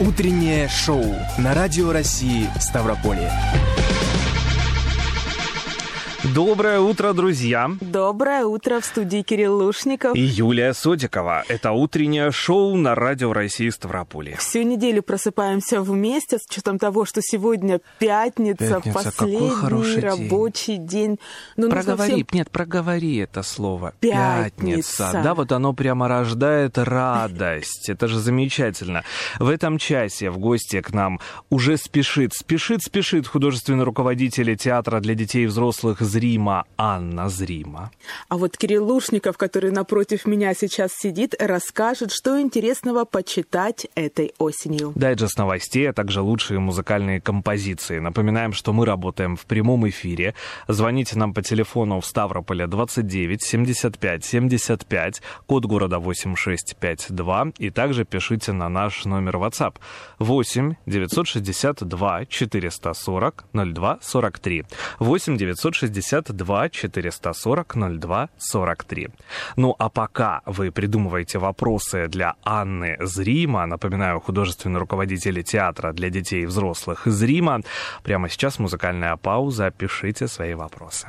Утреннее шоу на Радио России Ставрополье. Доброе утро, друзья! Доброе утро в студии Кирилл Лушников. И Юлия Содикова. Это утреннее шоу на Радио России Ставрополье. Всю неделю просыпаемся вместе с учетом того, что сегодня пятница, Пятница, последний какой хороший рабочий день. Ну, нужно проговори, всем- нет, проговори это слово. Пятница. Да, вот оно прямо рождает радость. Это же замечательно. В этом часе в гости к нам уже спешит, спешит, спешит художественный руководитель театра для детей и взрослых Зрима Анна Зрима. А вот Кирилл Лушников, который напротив меня сейчас сидит, расскажет, что интересного почитать этой осенью. Дайджест новостей, а также лучшие музыкальные композиции. Напоминаем, что мы работаем в прямом эфире. Звоните нам по телефону в Ставрополе 29 75 75, код города 8652, и также пишите на наш номер WhatsApp 8 962 440 02 43. 8 962 440 02 43. Ну а пока вы придумываете вопросы для Анны Зрима, напоминаю, художественный руководитель театра для детей и взрослых из Рима, прямо сейчас музыкальная пауза, пишите свои вопросы.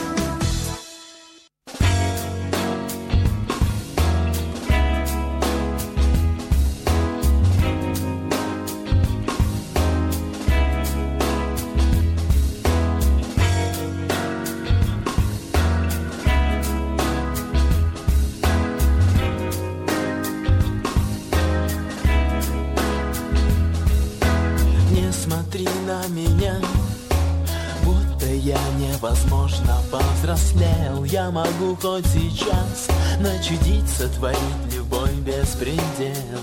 Хоть сейчас начудить, сотворить любой беспредел.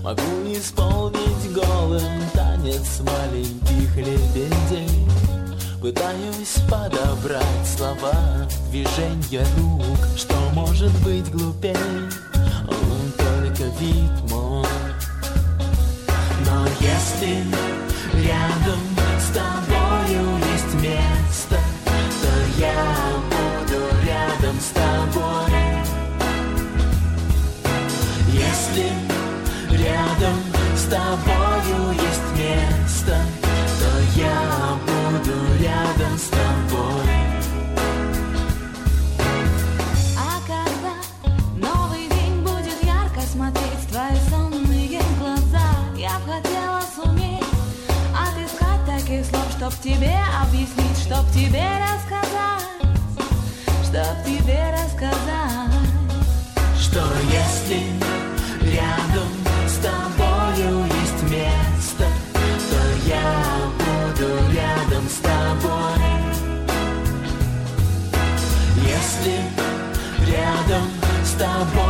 Могу исполнить голым танец маленьких лебедей. Пытаюсь подобрать слова, движения рук, что может быть глупей, Он только вид мой. Но если рядом с тобою есть место, то я рядом с тобой. Если рядом с тобою есть место, то я буду рядом с тобой. А когда новый день будет ярко смотреть твои сонные глаза, я б хотела суметь отыскать таких слов, чтоб тебе объяснить, чтоб тебе рассказать, чтоб тебе рассказать. Что если рядом с тобою есть место, то я буду рядом с тобой. Если рядом с тобою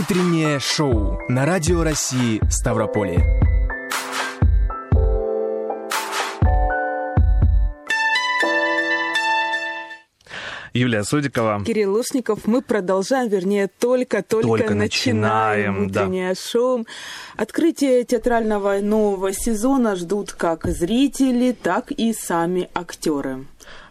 Утреннее шоу на Радио России Ставрополе. Юлия Судикова. Кирилл Лушников. Мы продолжаем, вернее, только-только только начинаем, начинаем утреннее да. шоу. Открытие театрального нового сезона ждут как зрители, так и сами актеры.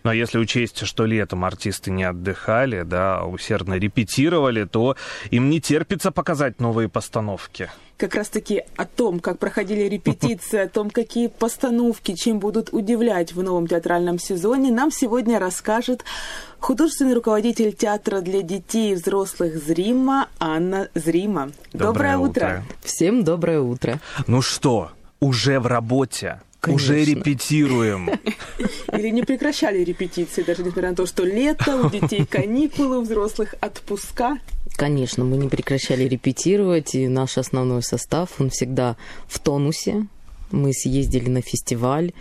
Но если учесть, что летом артисты не отдыхали, да, а усердно репетировали, то им не терпится показать новые постановки. Как раз-таки о том, как проходили репетиции, о том, какие постановки, чем будут удивлять в новом театральном сезоне, нам сегодня расскажет художественный руководитель театра для детей и взрослых Зрима Анна Зрима. Доброе утро. Всем доброе утро. Ну что, уже в работе, уже Конечно. репетируем. Или не прекращали репетиции, даже несмотря на то, что лето, у детей каникулы, у взрослых отпуска. Конечно, мы не прекращали репетировать, и наш основной состав, он всегда в тонусе. Мы съездили на фестиваль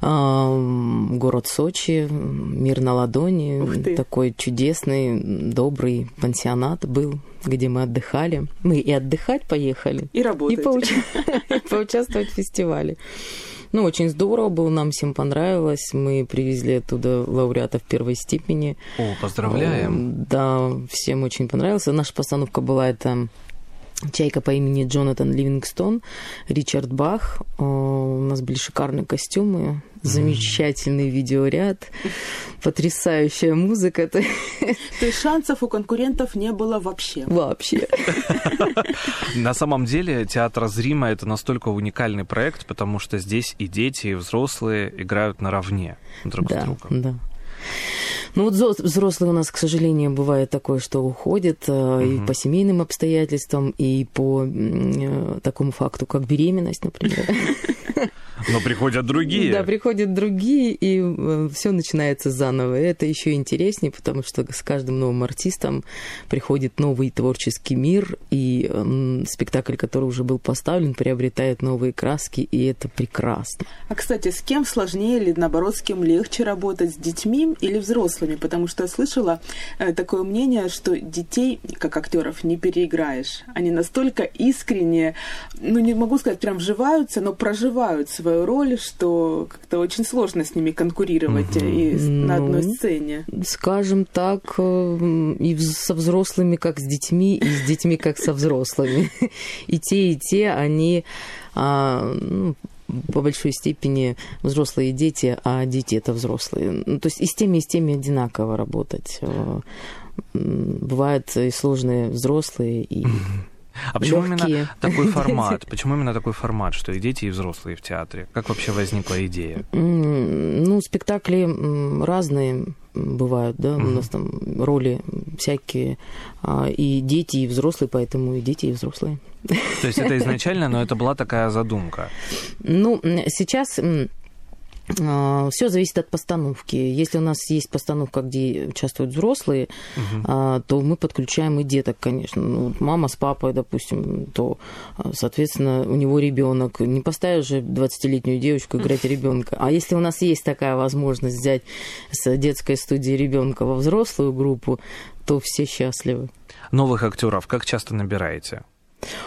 город Сочи, «Мир на ладони». Ух ты. Такой чудесный, добрый пансионат был, где мы отдыхали. Мы и отдыхать поехали, И работать. и поучаствовать в фестивале. Ну, очень здорово было, нам всем понравилось. Мы привезли оттуда лауреатов первой степени. О, поздравляем. Да, всем очень понравился. Наша постановка была это Чайка по имени Джонатан Ливингстон, Ричард Бах. У нас были шикарные костюмы, замечательный видеоряд, потрясающая музыка. То есть шансов у конкурентов не было вообще. вообще. На самом деле театр Зрима это настолько уникальный проект, потому что здесь и дети, и взрослые играют наравне друг с другом. да. Ну вот взрослые у нас, к сожалению, бывает такое, что уходят э, и по семейным обстоятельствам, и по э, такому факту, как беременность, например. Но приходят другие. Да, приходят другие, и все начинается заново. И это еще интереснее, потому что с каждым новым артистом приходит новый творческий мир, и м, спектакль, который уже был поставлен, приобретает новые краски, и это прекрасно. А, кстати, с кем сложнее или, наоборот, с кем легче работать, с детьми или взрослыми? Потому что я слышала э, такое мнение, что детей, как актеров, не переиграешь. Они настолько искренне, ну, не могу сказать, прям вживаются, но проживают свою роль, что как-то очень сложно с ними конкурировать э, и с- на одной Ну. сцене. Скажем так, э, и со взрослыми, как с детьми, и с детьми, как со взрослыми. И те, и те, они а, ну, по большой степени взрослые дети, а дети это взрослые. Ну, то есть и с теми, и с теми одинаково работать. Э, Бывают и сложные взрослые, и А почему легкие. именно такой формат? Почему именно такой формат, что и дети, и взрослые в театре? Как вообще возникла идея? Ну, спектакли разные бывают, да, у нас там роли всякие, а, и дети, и взрослые, поэтому и дети, и взрослые. То есть это изначально, но это была такая задумка. Ну, сейчас все зависит от постановки. Если у нас есть постановка, где участвуют взрослые, а, то мы подключаем и деток, конечно. Ну, вот мама с папой, допустим, то, а, соответственно, у него ребенок. Не поставишь же 20-летнюю девочку играть ребенка. А если у нас есть такая возможность взять с детской студии ребенка во взрослую группу, то все счастливы. Новых актеров как часто набираете?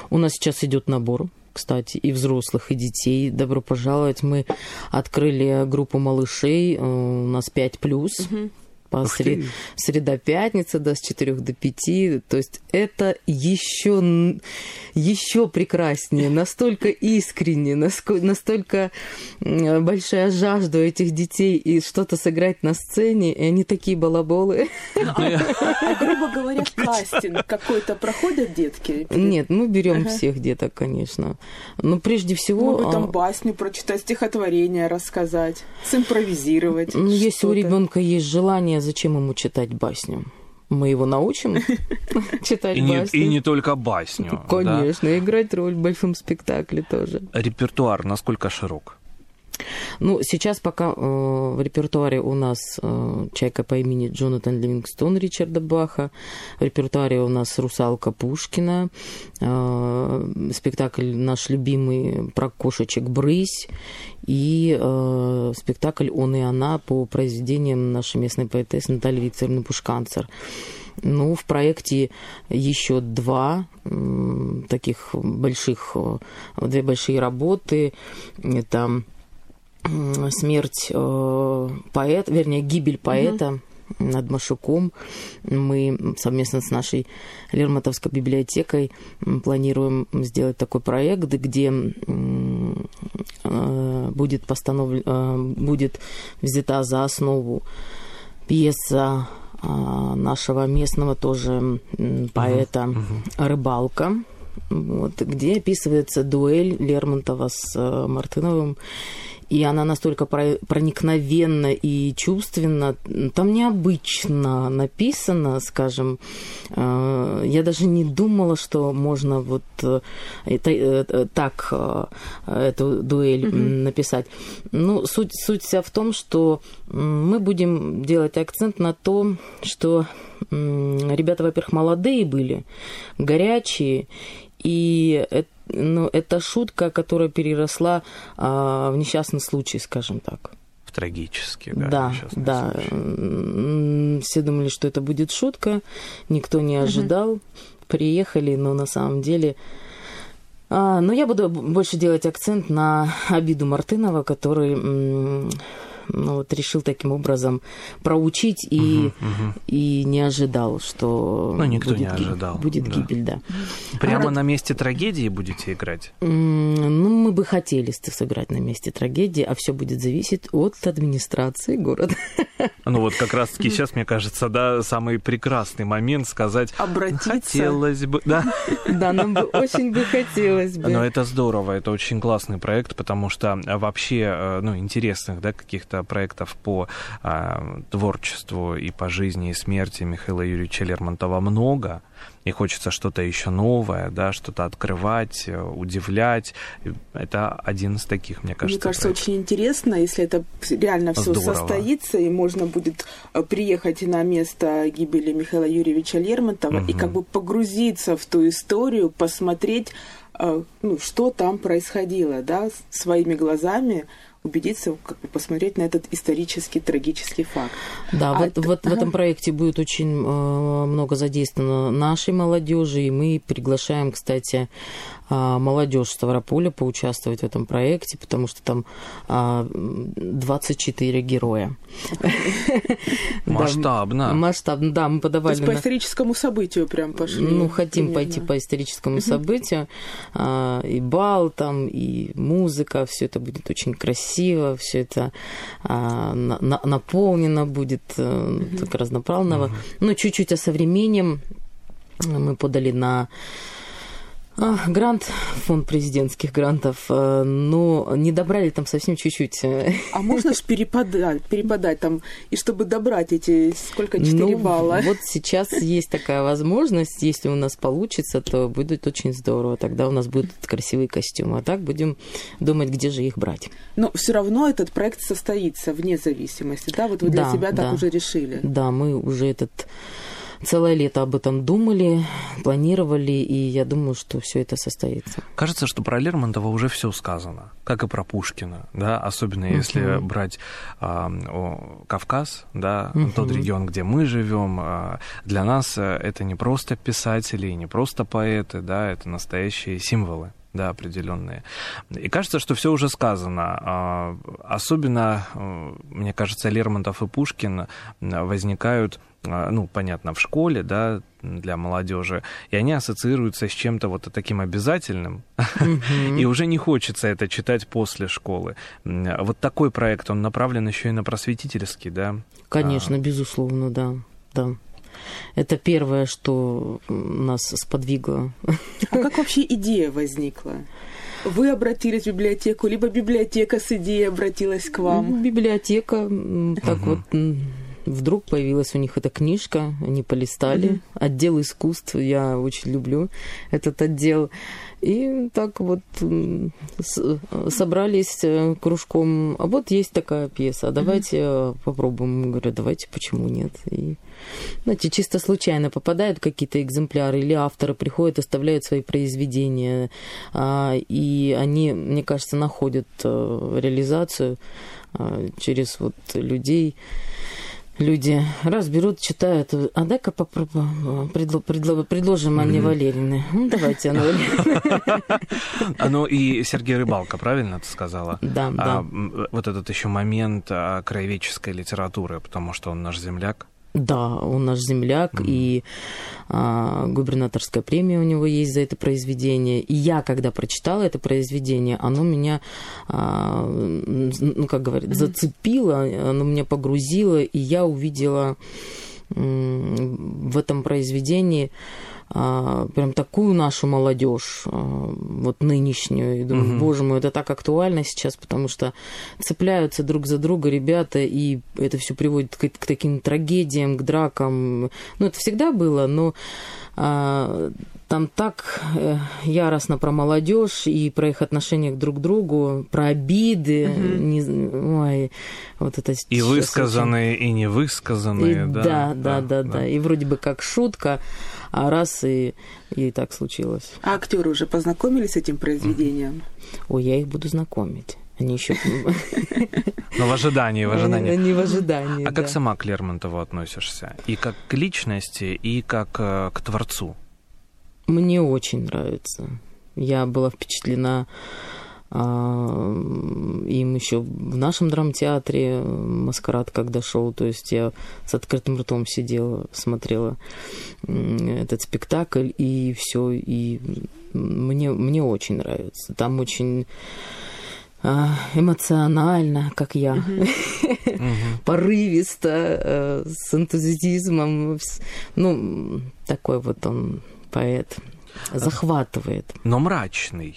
У нас сейчас идет набор, кстати, и взрослых, и детей. Добро пожаловать. Мы открыли группу малышей. э, У нас 5 плюс. По Ух сре- ты. Среда-пятница, да, с 4 до 5. То есть это еще, еще прекраснее, настолько искренне, настолько большая жажда у этих детей и что-то сыграть на сцене, и они такие балаболы. А, грубо говоря, кастинг какой-то проходят детки? Нет, мы берем Ага. всех деток, конечно. Но прежде всего... Могут там а, басню прочитать, стихотворение рассказать, симпровизировать. Ну, если у ребенка есть желание, зачем ему читать басню? Мы его научим читать И не, басню. и не только басню. Конечно, играть роль в большом спектакле тоже. Репертуар насколько широк? Ну, сейчас пока э, в репертуаре у нас э, «Чайка по имени Джонатан Ливингстон» Ричарда Баха, в репертуаре у нас «Русалка Пушкина», э, спектакль наш любимый про кошечек «Брысь» и э, спектакль «Он и она» по произведениям нашей местной поэтессы Натальи Викторовны Пушканцер. Ну, в проекте еще два таких больших, э, две большие работы. Это смерть э, поэта, вернее, гибель поэта. над Машуком. Мы совместно с нашей Лермонтовской библиотекой планируем сделать такой проект, где будет, постанов... будет взята за основу пьеса нашего местного тоже поэта uh-huh. «Рыбалка», вот, где описывается дуэль Лермонтова с э, Мартыновым и она настолько проникновенна и чувственна. Там необычно написано, скажем. Э, я даже не думала, что можно вот э, это, э, так эту дуэль mm-hmm. написать. Ну, суть, суть вся в том, что мы будем делать акцент на то, что ребята, во-первых, молодые были, горячие, и это ну, это шутка, которая переросла а, в несчастный случай, скажем так. В трагический, да. Да, да. Случай. Все думали, что это будет шутка, никто не ожидал. Угу. Приехали, но на самом деле... А, но я буду больше делать акцент на обиду Мартынова, который ну, вот решил таким образом проучить и, угу, угу. и не ожидал, что ну, никто будет, не ожидал. будет да. гибель, да. Прямо а, на месте трагедии будете играть? Ну, мы бы хотели сыграть на месте трагедии, а все будет зависеть от администрации города. Ну вот как раз-таки сейчас, мне кажется, да, самый прекрасный момент сказать Обратиться. Хотелось бы, да. Да, нам бы очень бы хотелось бы. Но это здорово, это очень классный проект, потому что вообще, э, ну, интересных, да, каких-то каких-то проектов по а, творчеству и по жизни и смерти Михаила Юрьевича Лермонтова много, и хочется что-то еще новое, да, что-то открывать, э, удивлять. Это один из таких, мне кажется. Мне кажется, проектов. очень интересно, если это реально все состоится, и можно будет э, приехать на место гибели Михаила Юрьевича Лермонтова угу. и как бы погрузиться в ту историю, посмотреть, э, ну, что там происходило, да, своими глазами, убедиться, как бы посмотреть на этот исторический трагический факт. Да, а вот, это... вот ага. в этом проекте будет очень э, много задействовано нашей молодежи, и мы приглашаем, кстати, а, молодежь Ставрополя поучаствовать в этом проекте, потому что там 24 а, героя. Масштабно. Масштабно, да, мы подавали... То есть по историческому событию прям пошли? Ну, хотим пойти по историческому событию. И бал там, и музыка, все это будет очень красиво, все это наполнено будет, э, так разноправного. Ну, чуть-чуть о современном мы подали на а, грант, фонд президентских грантов, э, но не добрали там совсем чуть-чуть. А можно же перепадать, перепадать там, и чтобы добрать эти, сколько, 4 ну, балла? Вот сейчас есть такая возможность, если у нас получится, то будет очень здорово, тогда у нас будут красивые костюмы, а так будем думать, где же их брать. Но все равно этот проект состоится вне зависимости, да? Вот вы для да, себя да. так уже решили. Да, мы уже этот целое лето об этом думали, планировали, и я думаю, что все это состоится. Кажется, что про Лермонтова уже все сказано, как и про Пушкина, да, особенно uh-huh. если брать а, о, Кавказ, да, uh-huh. тот регион, где мы живем. А, для нас э, это не просто писатели, не просто поэты, да, это настоящие символы да, определенные. И кажется, что все уже сказано. А, особенно, э, мне кажется, Лермонтов и Пушкин возникают ну, понятно, в школе, да, для молодежи, и они ассоциируются с чем-то вот таким обязательным, и уже не хочется это читать после школы. Вот такой проект, он направлен еще и на просветительский, да? Конечно, а... безусловно, да, да. Это первое, что нас сподвигло. А как вообще идея возникла? Вы обратились в библиотеку, либо библиотека с идеей обратилась к вам? Библиотека, так вот Вдруг появилась у них эта книжка, они полистали. Mm-hmm. Отдел искусств, я очень люблю этот отдел. И так вот собрались э, кружком. А вот есть такая пьеса, давайте mm-hmm. попробуем. Говорю, давайте, почему нет? И, знаете, чисто случайно попадают какие-то экземпляры, или авторы приходят, оставляют свои произведения, а, и они, мне кажется, находят э, реализацию а, через вот людей люди разберут, читают. А дай-ка попробуем, предло, предло, предложим Анне mm-hmm. Валерьевне. Ну, давайте, Анна Валерьевна. Ну и Сергей Рыбалка, правильно ты сказала? Да, да. Вот этот еще момент краеведческой литературы, потому что он наш земляк. Да, он наш земляк, mm. и а, губернаторская премия у него есть за это произведение. И я, когда прочитала это произведение, оно меня, а, ну, как говорят, mm-hmm. зацепило, оно меня погрузило, и я увидела в этом произведении а, прям такую нашу молодежь, а, вот нынешнюю. И думаю, угу. боже мой, это так актуально сейчас, потому что цепляются друг за друга ребята, и это все приводит к, к таким трагедиям, к дракам. Ну, это всегда было, но а, там так э, яростно про молодежь и про их отношение друг к другу, про обиды, угу. не, ой, вот это и высказанные очень... и невысказанные, и, да, да, да, да, да, да, и вроде бы как шутка, а раз и, и так случилось. А актеры уже познакомились с этим произведением? Ой, я их буду знакомить. Они еще... Но в ожидании, в ожидании. Не в ожидании, А как сама к Лермонтову относишься? И как к личности, и как э, к творцу? Мне очень нравится. Я была впечатлена им еще в нашем драмтеатре маскарад когда шел, то есть я с открытым ртом сидела, смотрела этот спектакль и все, и мне, мне очень нравится. Там очень а, эмоционально, как я, порывисто, э, с энтузиазмом. Ну, такой вот он поэт. Захватывает. Но мрачный.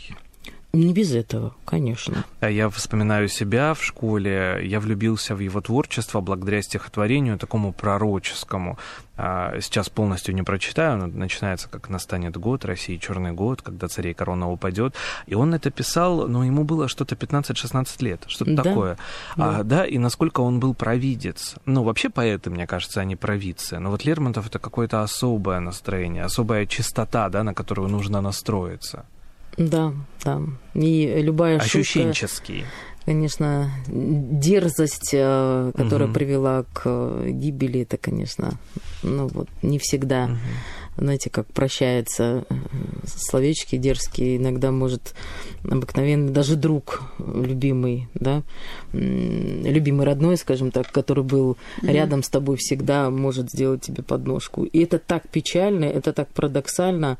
Не без этого, конечно. А я вспоминаю себя в школе. Я влюбился в его творчество благодаря стихотворению такому пророческому. А, сейчас полностью не прочитаю, но начинается, как настанет год, России черный год, когда царей корона упадет. И он это писал, но ему было что-то 15-16 лет, что-то да? такое. Да. А, да, и насколько он был провидец. Ну, вообще поэты, мне кажется, они провидцы. Но вот Лермонтов это какое-то особое настроение, особая чистота, да, на которую нужно настроиться. Да, да. И любая Ощущенческий. шутка, конечно, дерзость, э, которая угу. привела к гибели, это, конечно, ну вот не всегда. Угу знаете, как прощается э, словечки дерзкие, иногда может обыкновенный даже друг любимый, да, любимый родной, скажем так, который был mm-hmm. рядом с тобой всегда, может сделать тебе подножку. И это так печально, это так парадоксально,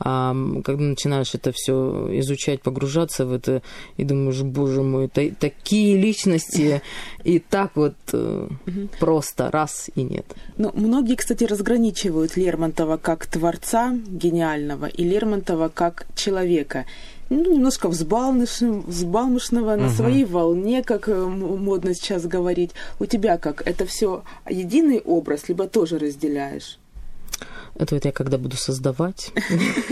а когда начинаешь это все изучать, погружаться в это, и думаешь, боже мой, та- такие личности, и так вот угу. просто раз и нет. Ну, многие, кстати, разграничивают Лермонтова как творца гениального и Лермонтова как человека ну, немножко взбалмошного, взбалмошного угу. на своей волне, как э, модно сейчас говорить. У тебя как? Это все единый образ, либо тоже разделяешь? Это вот я когда буду создавать,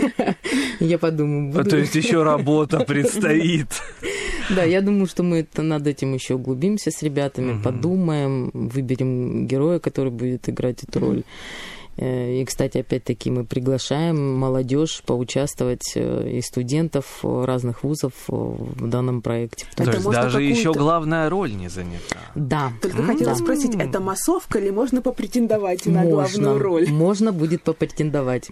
я подумаю. А то есть еще работа предстоит. Да, я думаю, что мы над этим еще углубимся с ребятами, подумаем, выберем героя, который будет играть эту роль. Э, и, кстати, опять-таки мы приглашаем молодежь поучаствовать э, и студентов разных вузов в данном проекте. То это есть даже еще главная роль не занята. Да. Только mm-hmm. хотела да. спросить, это массовка или можно попретендовать можно, на главную роль? Можно будет попретендовать.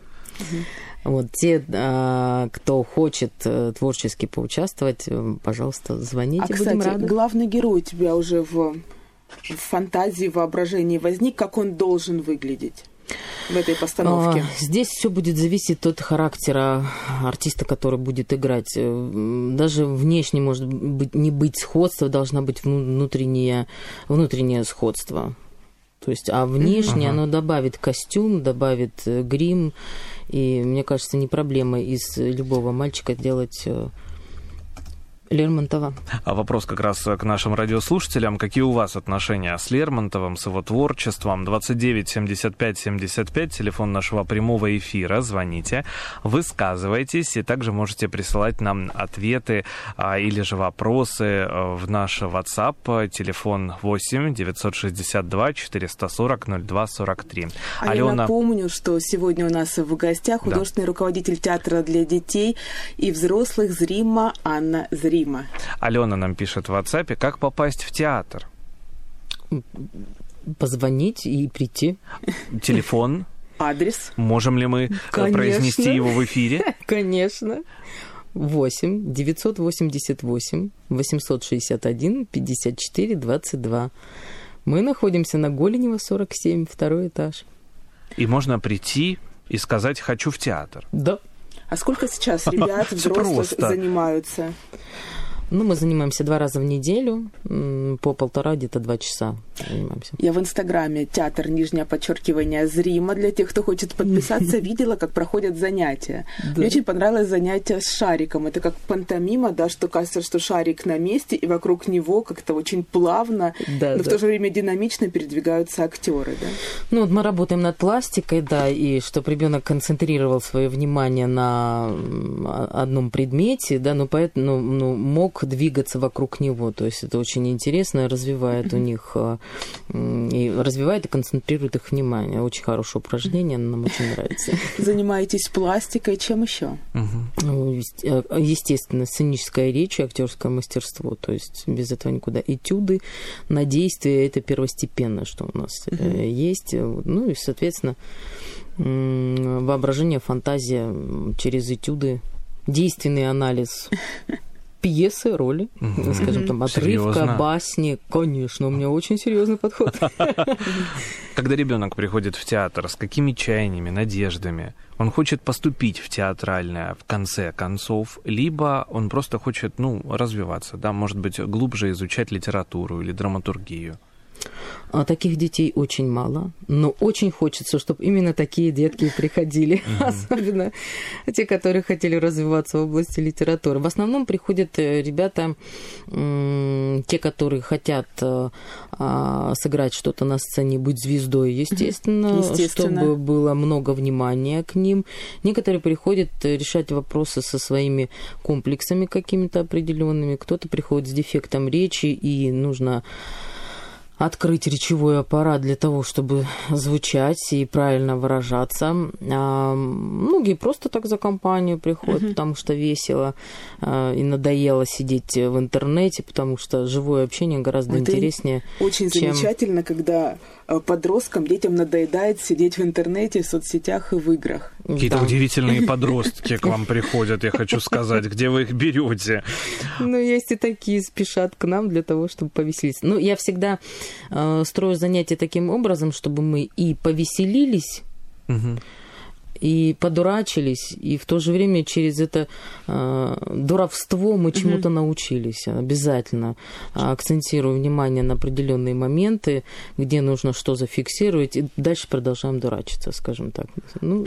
Вот те, а, кто хочет э, творчески поучаствовать, пожалуйста, звоните, а, будем кстати, рады. главный герой у тебя уже в, в фантазии, воображении возник, как он должен выглядеть? В этой постановке? А, здесь все будет зависеть от характера артиста, который будет играть. Э, даже внешне может быть не быть сходства, должна быть внутреннее, внутреннее сходство. То есть, а внешне ага. оно добавит костюм, добавит э, грим. И мне кажется, не проблема из любого мальчика делать э, Лермонтова. А вопрос как раз к нашим радиослушателям. Какие у вас отношения с Лермонтовым, с его творчеством? 29 75 75, телефон нашего прямого эфира. Звоните, высказывайтесь, и также можете присылать нам ответы а, или же вопросы а, в наш WhatsApp. Телефон 8 962 440 02 43. А Алена... я напомню, что сегодня у нас в гостях художественный да. руководитель театра для детей и взрослых Зрима Анна Зрима. Рима. Алена нам пишет в WhatsApp, как попасть в театр? Позвонить и прийти. Телефон? Адрес. Можем ли мы Конечно. произнести его в эфире? Конечно. 8 988 861 54 22. Мы находимся на Голенева, 47, второй этаж. И можно прийти и сказать «хочу в театр». Да. А сколько сейчас ребят, взрослых занимаются? Ну, мы занимаемся два раза в неделю, по полтора, где-то два часа занимаемся. Я в Инстаграме театр нижнее подчеркивание зримо для тех, кто хочет подписаться, видела, как проходят занятия. Мне очень понравилось занятие с шариком. Это как пантомима, да, что кажется, что шарик на месте, и вокруг него как-то очень плавно, Да, но в да. то же время динамично передвигаются актеры, да. Ну, вот мы работаем над пластикой, да, и чтобы ребенок концентрировал свое внимание на одном предмете, да, но поэтому ну, ну, мог двигаться вокруг него. То есть это очень интересно, развивает у них м, и развивает и концентрирует их внимание. Очень хорошее упражнение, оно нам очень нравится. Занимаетесь пластикой, чем еще? Ну, э, Естественно, сценическая речь и актерское мастерство. То есть без этого никуда. Этюды на действие это первостепенно, что у нас э, есть. Ну и, соответственно, воображение, фантазия через этюды, действенный анализ пьесы, роли, Мгм. скажем, там, отрывка, Серьезно? басни. Конечно, у меня очень серьезный подход. Когда ребенок приходит в театр, с какими чаяниями, надеждами? Он хочет поступить в театральное в конце концов, либо он просто хочет, ну, развиваться, да, может быть, глубже изучать литературу или драматургию. А таких детей очень мало, но очень хочется, чтобы именно такие детки приходили, особенно те, которые хотели развиваться в области литературы. В основном приходят э, ребята, те, которые хотят э, а, сыграть что-то на сцене, быть звездой, естественно, Естественно. чтобы было много внимания к ним. Некоторые приходят э, решать вопросы со своими комплексами какими-то определенными. Кто-то приходит с дефектом речи, и нужно открыть речевой аппарат для того, чтобы звучать и правильно выражаться. А многие просто так за компанию приходят, потому что весело а, и надоело сидеть в интернете, потому что живое общение гораздо это интереснее. Очень чем- замечательно, когда подросткам, детям надоедает сидеть в интернете, в соцсетях и в играх. Какие-то Да. удивительные подростки к вам приходят, я хочу сказать, где вы их берете? Ну, есть и такие спешат к нам для того, чтобы повеселиться. Ну, я всегда э, строю занятия таким образом, чтобы мы и повеселились, Мгм. И подурачились, и в то же время через это э, дуровство мы чему-то научились. Обязательно А, акцентирую внимание на определенные моменты, где нужно что зафиксировать, и дальше продолжаем дурачиться, скажем так. Ну,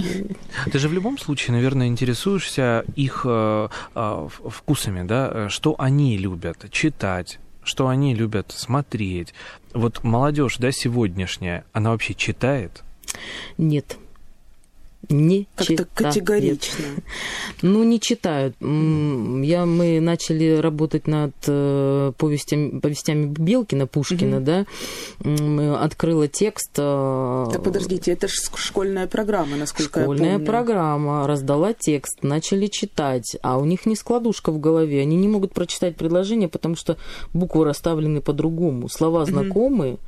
Ты же в любом случае, наверное, интересуешься их э, э, вкусами, да? Что они любят читать, что они любят смотреть. Вот молодежь, да, сегодняшняя, она вообще читает? нет. Не Как-то категорично. Ну, не читают. Я, мы начали работать над э, повестями, повестями Белкина, Пушкина, да. М, Открыла текст. э, Да подождите, это же школьная программа, насколько Школьная я помню. программа, раздала текст, начали читать, а у них не складушка в голове, они не могут прочитать предложение, потому что буквы расставлены по-другому, слова знакомые,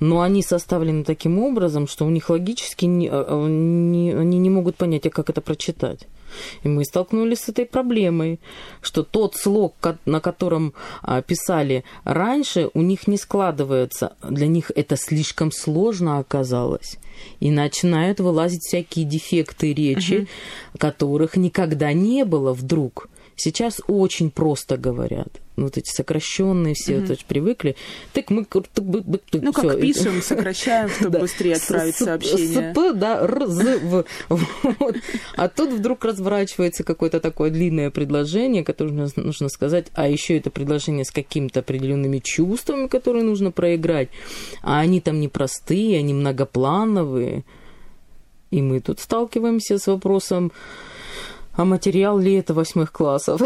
но они составлены таким образом, что у них логически не- а, не- они не могут понять, а как это прочитать. И мы столкнулись с этой проблемой, что тот слог, на котором а, писали раньше, у них не складывается. Для них это слишком сложно оказалось. И начинают вылазить всякие дефекты речи, которых никогда не было вдруг. Сейчас очень просто говорят. Вот эти сокращенные все вот эти привыкли. Так мы... так бы- бы- так Ну, как всё. пишем, сокращаем, чтобы быстрее отправить сообщение. СП, да, Р, З, В. Вот. А тут вдруг разворачивается какое-то такое длинное предложение, которое нужно сказать, а еще это предложение с какими-то определенными чувствами, которые нужно проиграть. А они там непростые, они многоплановые. И мы тут сталкиваемся с вопросом, а материал ли это восьмых классов?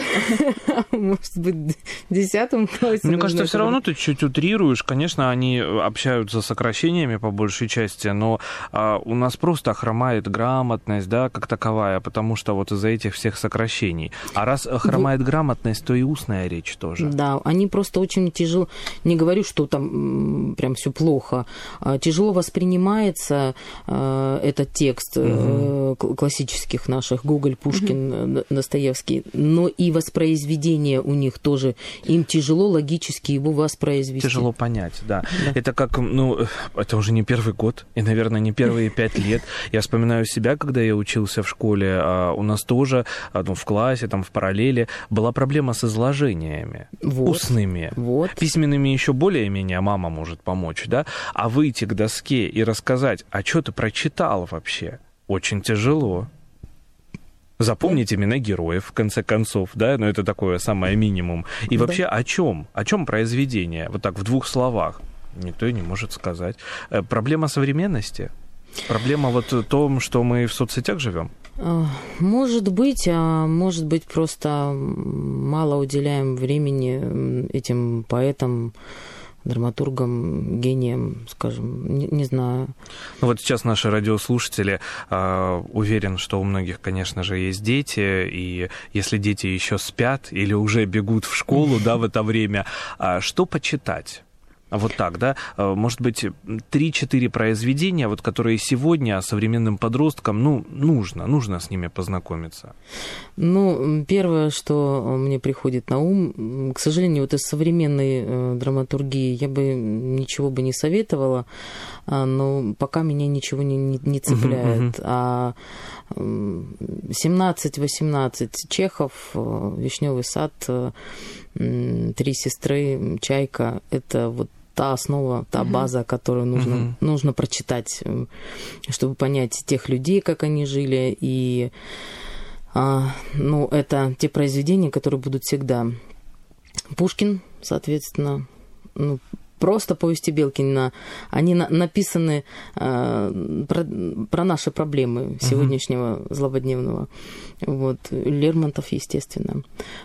Может быть, в десятом классе? Мне кажется, все равно ты чуть утрируешь. Конечно, они общаются сокращениями по большей части, но а, у нас просто хромает грамотность, да, как таковая, потому что вот из-за этих всех сокращений. А раз э, хромает грамотность, то и устная речь тоже. Да, они просто очень тяжело, не говорю, что там прям все плохо, а, тяжело воспринимается э, этот текст э, кл- классических наших Гоголь, Пушкин, Достоевский, но и воспроизведение у них тоже. Им тяжело логически его воспроизвести. Тяжело понять, да. да. Это как, ну, это уже не первый год, и, наверное, не первые пять лет. Я вспоминаю себя, когда я учился в школе, а у нас тоже, а, ну, в классе, там, в параллели, была проблема с изложениями. Вот. Устными. Вот. Письменными еще более-менее мама может помочь, да? А выйти к доске и рассказать, а что ты прочитал вообще? Очень тяжело. Запомнить имена героев, в конце концов, да, но это такое самое минимум. И да. вообще о чем? О чем произведение? Вот так в двух словах. Никто и не может сказать. Э, проблема современности? Проблема вот в том, что мы в соцсетях живем? А, может быть, а может быть просто мало уделяем времени этим поэтам, драматургом, гением, скажем, не, не знаю. Ну вот сейчас наши радиослушатели, э, уверен, что у многих, конечно же, есть дети, и если дети еще спят или уже бегут в школу, да, в это время, э, что почитать? Вот так, да? Э, может быть, 3-4 произведения, вот, которые сегодня современным подросткам, ну, нужно, нужно с ними познакомиться. Ну, первое, что мне приходит на ум, к сожалению, вот из современной э, драматургии я бы ничего бы не советовала, а, но пока меня ничего не, не, не цепляет. Uh-huh, uh-huh. А 17-18 Чехов, э, Вишневый сад, Три сестры, Чайка, это вот та основа, та база, которую нужно, угу. нужно прочитать, э, чтобы понять тех людей, как они жили. И а, ну, это те произведения, которые будут всегда. Пушкин, соответственно, ну, просто повести Белкина, они на, написаны э, про, про наши проблемы сегодняшнего uh-huh. злободневного. Вот. Лермонтов, естественно.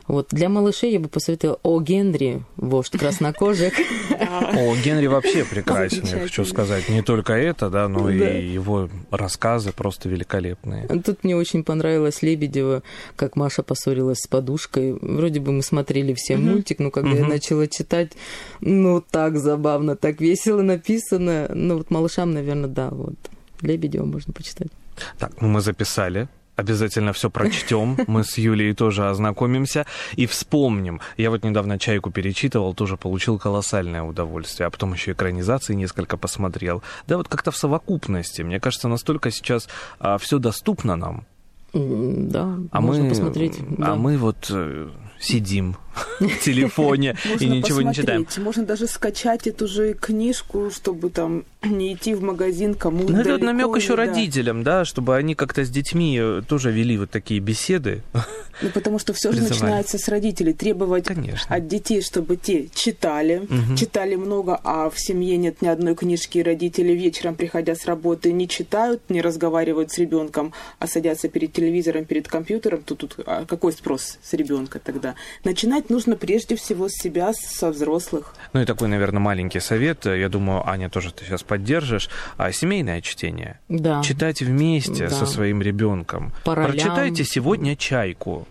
Вот. Для малышей я бы посоветовала О. Генри, вождь краснокожих. О, Генри вообще прекрасный, хочу сказать. Не только это, да, но и его рассказы просто великолепные. Тут мне очень понравилось Лебедева, как Маша поссорилась с подушкой. Вроде бы мы смотрели все мультик, но когда я начала читать, ну так забавно, так весело написано. Ну вот малышам, наверное, да, вот. Лебедева можно почитать. Так, ну мы записали Обязательно все прочтем. Мы с Юлией тоже ознакомимся и вспомним. Я вот недавно «Чайку» перечитывал, тоже получил колоссальное удовольствие. А потом еще экранизации несколько посмотрел. Да вот как-то в совокупности. Мне кажется, настолько сейчас а, все доступно нам. Да, а можно мы, посмотреть. А да. мы вот э, сидим в телефоне и ничего не читаем. Можно даже скачать эту же книжку, чтобы там не идти в магазин кому Ну, это намек еще родителям, да, чтобы они как-то с детьми э, тоже вели вот такие беседы. Ну, потому что все же начинается с родителей. Требовать от детей, чтобы те читали, читали много, а в семье нет ни одной книжки, и родители вечером, приходя с работы, не читают, не разговаривают с ребенком, а садятся перед телевизором, перед компьютером. Тут, тут а какой спрос с ребенка тогда? Начинать нужно прежде всего с себя, со взрослых. Ну и такой, наверное, маленький совет. Я думаю, Аня тоже ты сейчас поддержишь. А семейное чтение. Да. Читать вместе да. со своим ребенком. Прочитайте сегодня чайку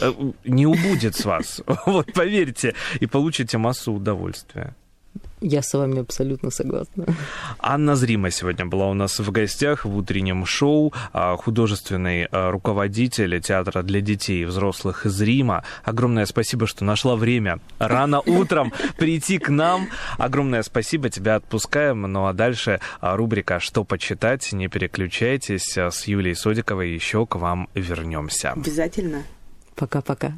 э, не убудет с вас. Вот, поверьте, и получите массу удовольствия. Я с вами абсолютно согласна. Анна Зрима сегодня была у нас в гостях в утреннем шоу. А, художественный а, руководитель театра для детей и взрослых из Рима. Огромное спасибо, что нашла время рано утром прийти к нам. Огромное спасибо, тебя отпускаем. Ну а дальше а, рубрика «Что почитать?» Не переключайтесь. С Юлией Содиковой еще к вам вернемся. Обязательно. Пока-пока.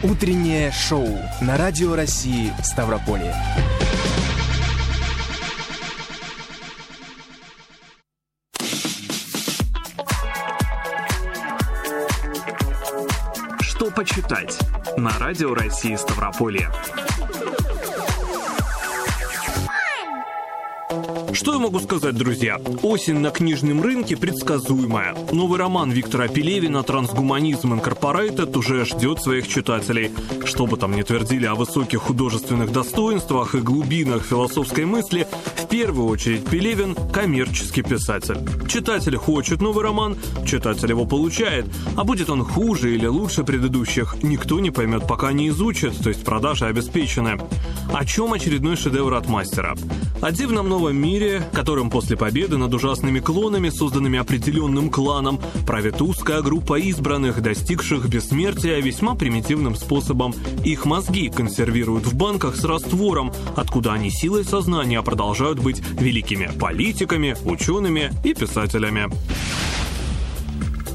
Утреннее шоу на Радио России Ставрополье. Что почитать на Радио России Ставрополье. Что я могу сказать, друзья? Осень на книжном рынке предсказуемая. Новый роман Виктора Пелевина «Трансгуманизм Инкорпорейтед» уже ждет своих читателей. Что бы там ни твердили о высоких художественных достоинствах и глубинах философской мысли, в первую очередь Пелевин – коммерческий писатель. Читатель хочет новый роман, читатель его получает, а будет он хуже или лучше предыдущих, никто не поймет, пока не изучит, то есть продажи обеспечены. О чем очередной шедевр от мастера? О дивном новом новом мире, которым после победы над ужасными клонами, созданными определенным кланом, правит узкая группа избранных, достигших бессмертия весьма примитивным способом. Их мозги консервируют в банках с раствором, откуда они силой сознания продолжают быть великими политиками, учеными и писателями.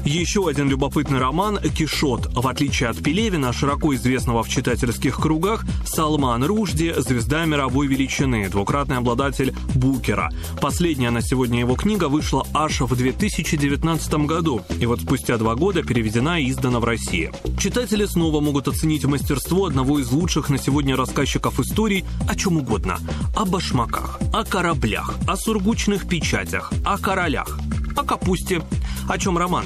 Еще один любопытный роман «Кишот». В отличие от Пелевина, широко известного в читательских кругах, Салман Ружди – звезда мировой величины, двукратный обладатель Букера. Последняя на сегодня его книга вышла аж в 2019 году, и вот спустя два года переведена и издана в России. Читатели снова могут оценить мастерство одного из лучших на сегодня рассказчиков историй о чем угодно. О башмаках, о кораблях, о сургучных печатях, о королях, о капусте. О чем роман?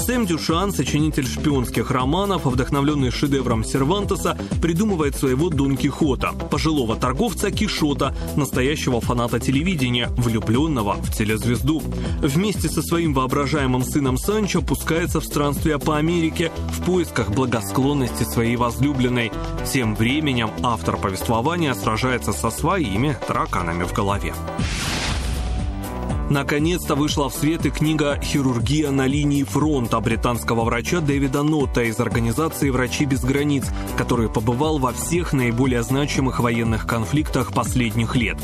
Сэм Дюшан, сочинитель шпионских романов, вдохновленный шедевром Сервантеса, придумывает своего Дон Кихота, пожилого торговца Кишота, настоящего фаната телевидения, влюбленного в телезвезду. Вместе со своим воображаемым сыном Санчо пускается в странствие по Америке в поисках благосклонности своей возлюбленной. Тем временем автор повествования сражается со своими тараканами в голове. Наконец-то вышла в свет и книга «Хирургия на линии фронта» британского врача Дэвида Нотта из организации «Врачи без границ», который побывал во всех наиболее значимых военных конфликтах последних лет.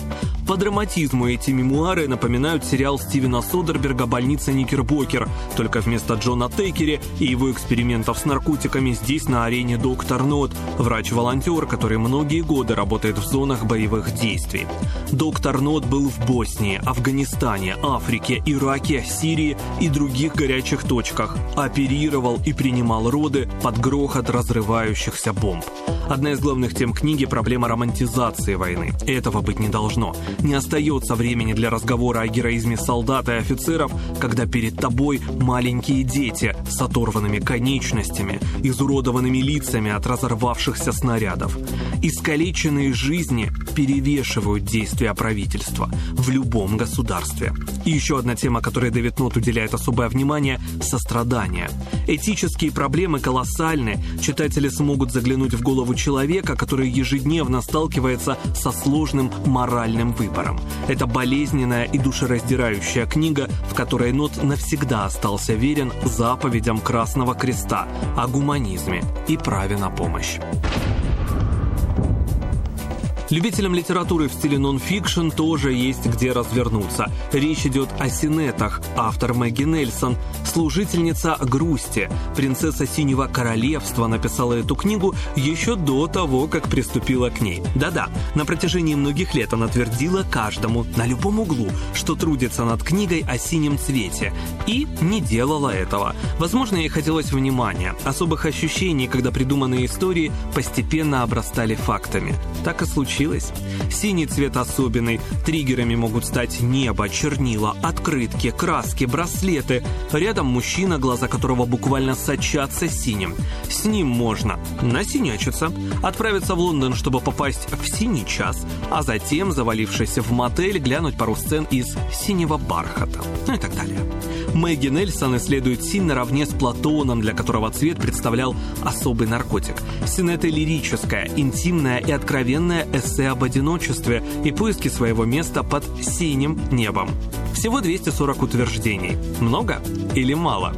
По драматизму эти мемуары напоминают сериал Стивена Содерберга «Больница Никербокер», только вместо Джона Тейкери и его экспериментов с наркотиками здесь на арене доктор Нот, врач-волонтер, который многие годы работает в зонах боевых действий. Доктор Нот был в Боснии, Афганистане, Африке, Ираке, Сирии и других горячих точках. Оперировал и принимал роды под грохот разрывающихся бомб. Одна из главных тем книги – проблема романтизации войны. Этого быть не должно. Не остается времени для разговора о героизме солдат и офицеров, когда перед тобой маленькие дети с оторванными конечностями, изуродованными лицами от разорвавшихся снарядов. Искалеченные жизни перевешивают действия правительства в любом государстве. И еще одна тема, которой Дэвид Нот уделяет особое внимание – сострадание. Этические проблемы колоссальны. Читатели смогут заглянуть в голову человека, который ежедневно сталкивается со сложным моральным выбором. Это болезненная и душераздирающая книга, в которой Нот навсегда остался верен заповедям Красного Креста о гуманизме и праве на помощь. Любителям литературы в стиле нон-фикшн тоже есть где развернуться. Речь идет о синетах. Автор Мэгги Нельсон, служительница грусти, принцесса Синего Королевства написала эту книгу еще до того, как приступила к ней. Да-да, на протяжении многих лет она твердила каждому, на любом углу, что трудится над книгой о синем цвете. И не делала этого. Возможно, ей хотелось внимания, особых ощущений, когда придуманные истории постепенно обрастали фактами. Так и случилось случилось? Синий цвет особенный. Триггерами могут стать небо, чернила, открытки, краски, браслеты. Рядом мужчина, глаза которого буквально сочатся синим. С ним можно насинячиться, отправиться в Лондон, чтобы попасть в синий час, а затем, завалившись в мотель, глянуть пару сцен из синего бархата. Ну и так далее. Мэгги Нельсон исследует син наравне с Платоном, для которого цвет представлял особый наркотик. Син — это лирическое, интимное и откровенное эссе об одиночестве и поиске своего места под синим небом. Всего 240 утверждений. Много или мало?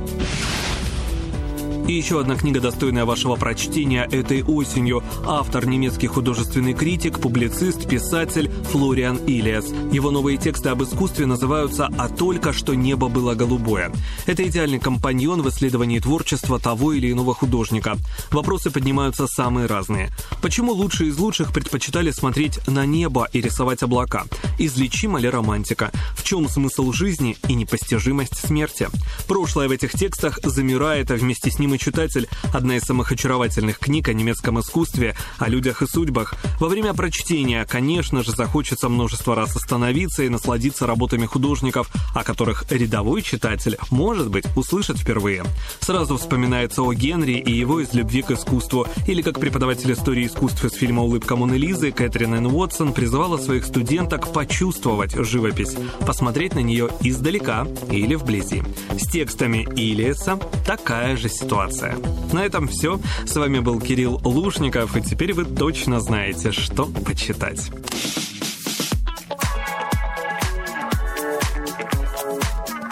И еще одна книга, достойная вашего прочтения этой осенью. Автор, немецкий художественный критик, публицист, писатель Флориан Илиас. Его новые тексты об искусстве называются «А только что небо было голубое». Это идеальный компаньон в исследовании творчества того или иного художника. Вопросы поднимаются самые разные. Почему лучшие из лучших предпочитали смотреть на небо и рисовать облака? Излечима ли романтика? В чем смысл жизни и непостижимость смерти? Прошлое в этих текстах замирает, а вместе с ним и читатель» — одна из самых очаровательных книг о немецком искусстве, о людях и судьбах. Во время прочтения, конечно же, захочется множество раз остановиться и насладиться работами художников, о которых рядовой читатель, может быть, услышит впервые. Сразу вспоминается о Генри и его из любви к искусству, или как преподаватель истории искусств из фильма «Улыбка Моны Лизы» Кэтрин Н. Уотсон призывала своих студенток почувствовать живопись, посмотреть на нее издалека или вблизи. С текстами Илиеса такая же ситуация информация. На этом все. С вами был Кирилл Лушников, и теперь вы точно знаете, что почитать.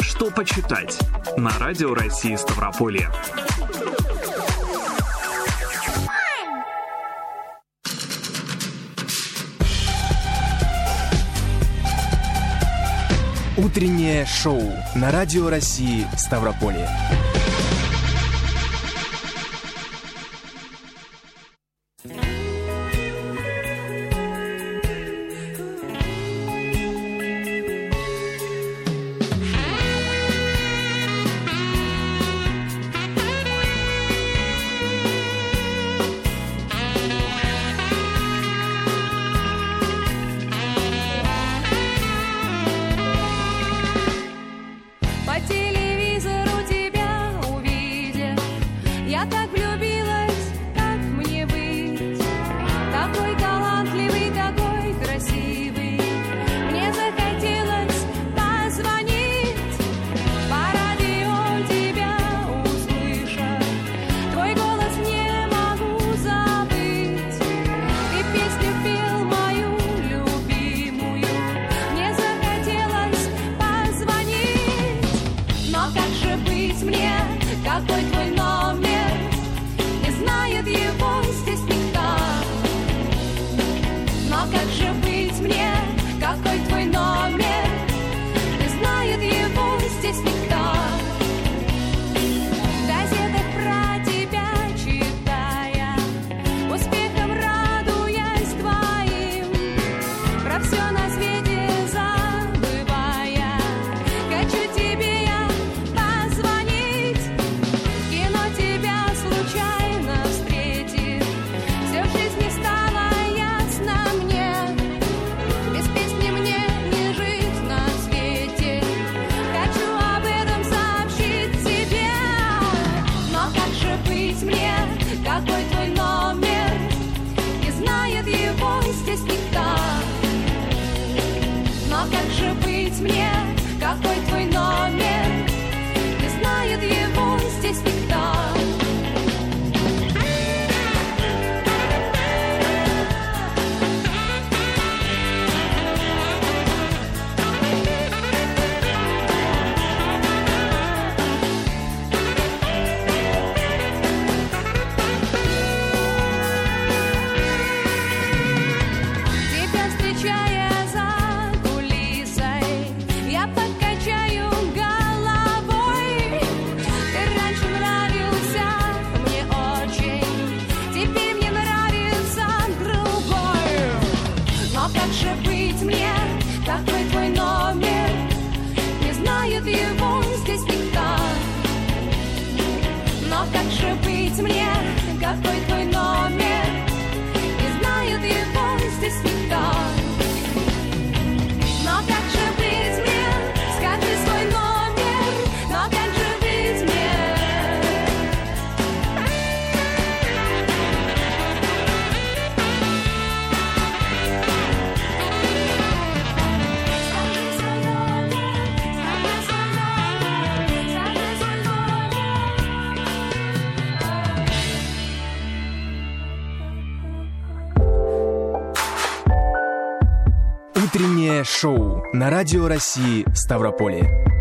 Что почитать на Радио России Ставрополье. Утреннее шоу на Радио России Ставрополье. На Радио России Ставрополье.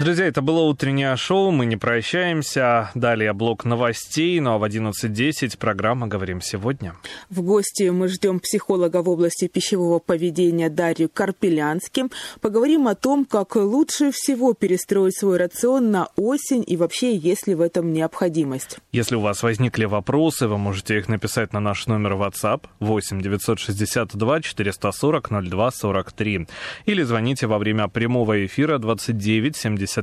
Друзья, это было утреннее шоу, мы не прощаемся. Далее блок новостей, ну а в 11.10 программа «Говорим сегодня». В гости мы ждем психолога в области пищевого поведения Дарью Карпелянским. Поговорим о том, как лучше всего перестроить свой рацион на осень и вообще, есть ли в этом необходимость. Если у вас возникли вопросы, вы можете их написать на наш номер WhatsApp 8 962 440 02 43 или звоните во время прямого эфира 29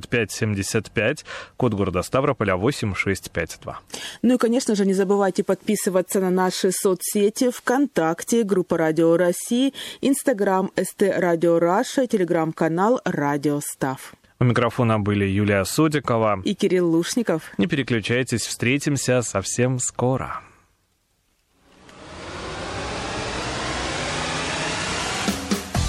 75 75, код города Ставрополя 8652. Ну и, конечно же, не забывайте подписываться на наши соцсети ВКонтакте, группа Радио России, Инстаграм ST Radio Russia, Телеграм-канал Радио Став. У микрофона были Юлия Судикова. И Кирилл Лушников. Не переключайтесь, встретимся совсем скоро.